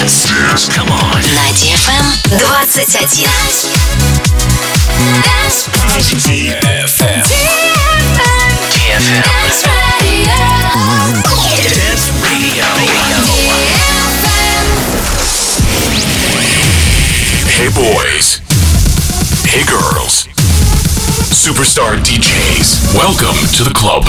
Dance. Come on. На DFM 21. DFM. DFM. Dance Radio. Dance Radio. Hey boys. Hey girls. Superstar DJs. Welcome to the club.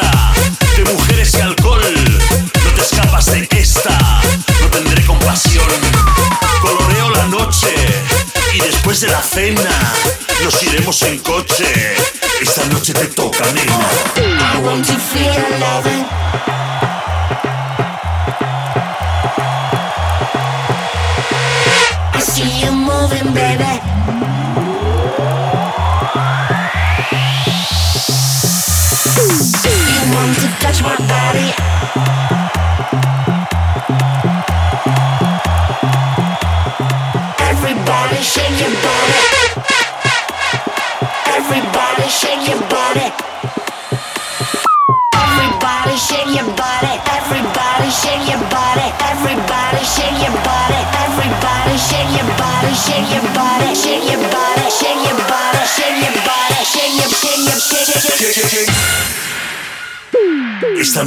De mujeres y alcohol. No te escapas de esta, no tendré compasión. Coloreo la noche y después de la cena nos iremos en coche. Esta noche te toca, nena. I want to feel loving.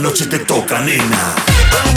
Noche te toca, nena.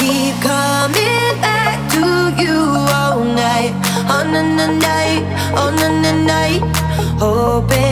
keep coming back to you all night, on and night, on and night, hoping.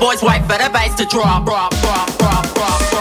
boys wait for the bass to drop, drop, drop, drop, drop.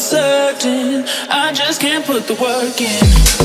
certain I just can't put the work in.